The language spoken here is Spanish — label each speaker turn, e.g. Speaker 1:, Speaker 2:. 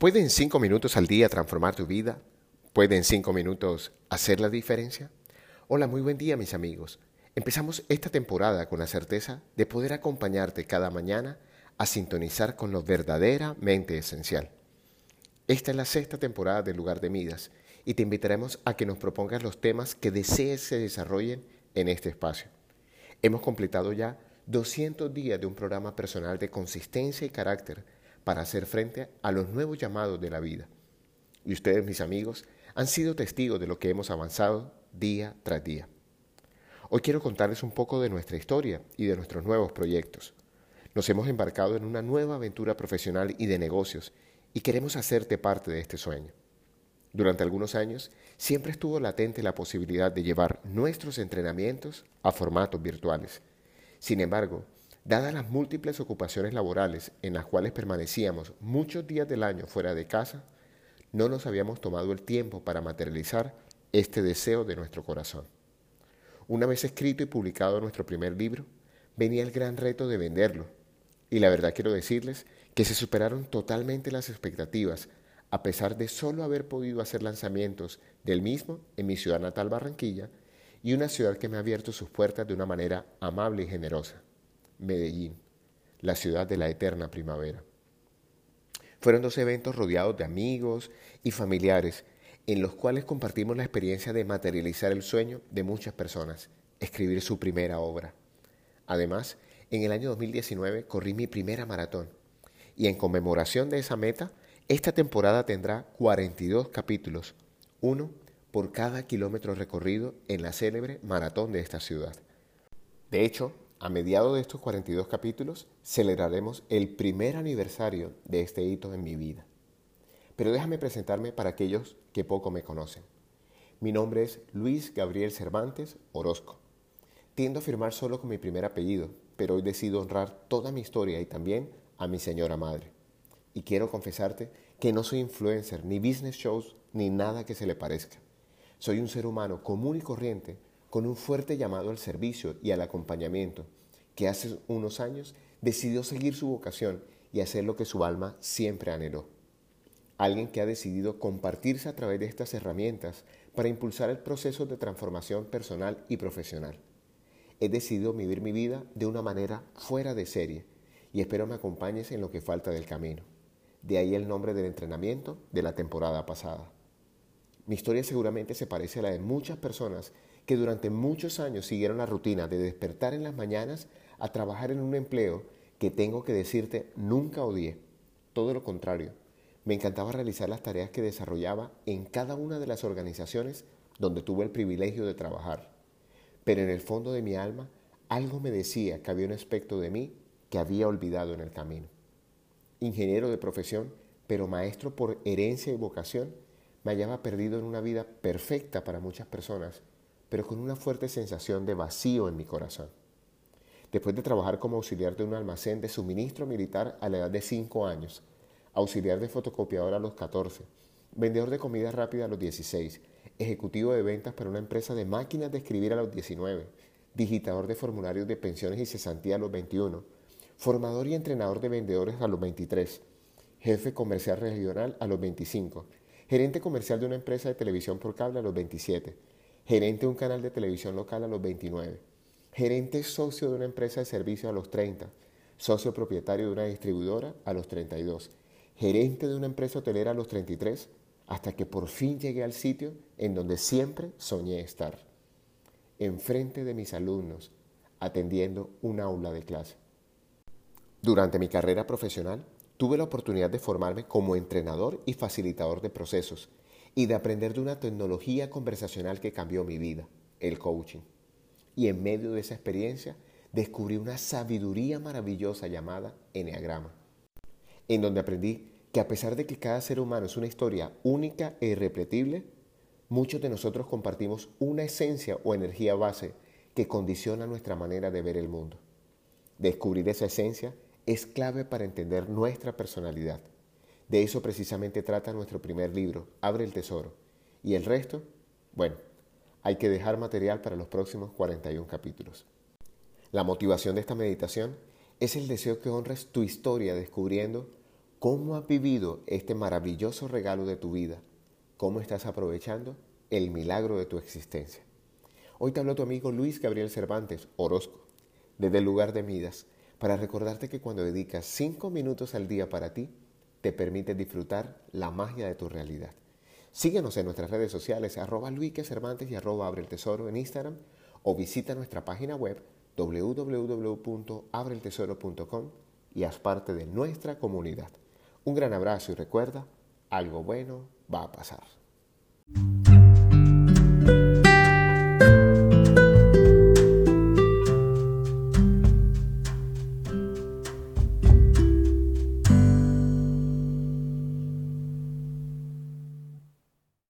Speaker 1: ¿Puede en cinco minutos al día transformar tu vida? ¿Puede en cinco minutos hacer la diferencia? Hola, muy buen día mis amigos. Empezamos esta temporada con la certeza de poder acompañarte cada mañana a sintonizar con lo verdaderamente esencial. Esta es la sexta temporada del Lugar de Midas y te invitaremos a que nos propongas los temas que desees se desarrollen en este espacio. Hemos completado ya 200 días de un programa personal de consistencia y carácter para hacer frente a los nuevos llamados de la vida. Y ustedes, mis amigos, han sido testigos de lo que hemos avanzado día tras día. Hoy quiero contarles un poco de nuestra historia y de nuestros nuevos proyectos. Nos hemos embarcado en una nueva aventura profesional y de negocios y queremos hacerte parte de este sueño. Durante algunos años siempre estuvo latente la posibilidad de llevar nuestros entrenamientos a formatos virtuales. Sin embargo, Dadas las múltiples ocupaciones laborales en las cuales permanecíamos muchos días del año fuera de casa, no nos habíamos tomado el tiempo para materializar este deseo de nuestro corazón. Una vez escrito y publicado nuestro primer libro, venía el gran reto de venderlo. Y la verdad quiero decirles que se superaron totalmente las expectativas, a pesar de solo haber podido hacer lanzamientos del mismo en mi ciudad natal Barranquilla y una ciudad que me ha abierto sus puertas de una manera amable y generosa. Medellín, la ciudad de la eterna primavera. Fueron dos eventos rodeados de amigos y familiares en los cuales compartimos la experiencia de materializar el sueño de muchas personas, escribir su primera obra. Además, en el año 2019 corrí mi primera maratón y en conmemoración de esa meta, esta temporada tendrá 42 capítulos, uno por cada kilómetro recorrido en la célebre maratón de esta ciudad. De hecho, a mediados de estos 42 capítulos celebraremos el primer aniversario de este hito en mi vida. Pero déjame presentarme para aquellos que poco me conocen. Mi nombre es Luis Gabriel Cervantes Orozco. Tiendo a firmar solo con mi primer apellido, pero hoy decido honrar toda mi historia y también a mi señora madre. Y quiero confesarte que no soy influencer, ni business shows, ni nada que se le parezca. Soy un ser humano común y corriente con un fuerte llamado al servicio y al acompañamiento, que hace unos años decidió seguir su vocación y hacer lo que su alma siempre anheló. Alguien que ha decidido compartirse a través de estas herramientas para impulsar el proceso de transformación personal y profesional. He decidido vivir mi vida de una manera fuera de serie y espero me acompañes en lo que falta del camino. De ahí el nombre del entrenamiento de la temporada pasada. Mi historia seguramente se parece a la de muchas personas que durante muchos años siguieron la rutina de despertar en las mañanas a trabajar en un empleo que tengo que decirte nunca odié. Todo lo contrario, me encantaba realizar las tareas que desarrollaba en cada una de las organizaciones donde tuve el privilegio de trabajar. Pero en el fondo de mi alma algo me decía que había un aspecto de mí que había olvidado en el camino. Ingeniero de profesión, pero maestro por herencia y vocación, me hallaba perdido en una vida perfecta para muchas personas pero con una fuerte sensación de vacío en mi corazón. Después de trabajar como auxiliar de un almacén de suministro militar a la edad de 5 años, auxiliar de fotocopiador a los 14, vendedor de comida rápida a los 16, ejecutivo de ventas para una empresa de máquinas de escribir a los 19, digitador de formularios de pensiones y cesantía a los 21, formador y entrenador de vendedores a los 23, jefe comercial regional a los 25, gerente comercial de una empresa de televisión por cable a los 27, gerente de un canal de televisión local a los 29, gerente socio de una empresa de servicio a los 30, socio propietario de una distribuidora a los 32, gerente de una empresa hotelera a los 33, hasta que por fin llegué al sitio en donde siempre soñé estar, enfrente de mis alumnos, atendiendo un aula de clase. Durante mi carrera profesional, tuve la oportunidad de formarme como entrenador y facilitador de procesos y de aprender de una tecnología conversacional que cambió mi vida, el coaching. Y en medio de esa experiencia descubrí una sabiduría maravillosa llamada Enneagrama, en donde aprendí que a pesar de que cada ser humano es una historia única e irrepetible, muchos de nosotros compartimos una esencia o energía base que condiciona nuestra manera de ver el mundo. Descubrir esa esencia es clave para entender nuestra personalidad de eso precisamente trata nuestro primer libro, Abre el Tesoro. Y el resto, bueno, hay que dejar material para los próximos 41 capítulos. La motivación de esta meditación es el deseo que honres tu historia descubriendo ¿Cómo has vivido este maravilloso regalo de tu vida? ¿Cómo estás aprovechando el milagro de tu existencia? Hoy te habló tu amigo Luis Gabriel Cervantes, Orozco, desde el lugar de Midas, para recordarte que cuando dedicas cinco minutos al día para ti, te permite disfrutar la magia de tu realidad. Síguenos en nuestras redes sociales, arroba Luis Cervantes y arroba Abre el Tesoro en Instagram, o visita nuestra página web www.abreltesoro.com y haz parte de nuestra comunidad. Un gran abrazo y recuerda, algo bueno va a pasar.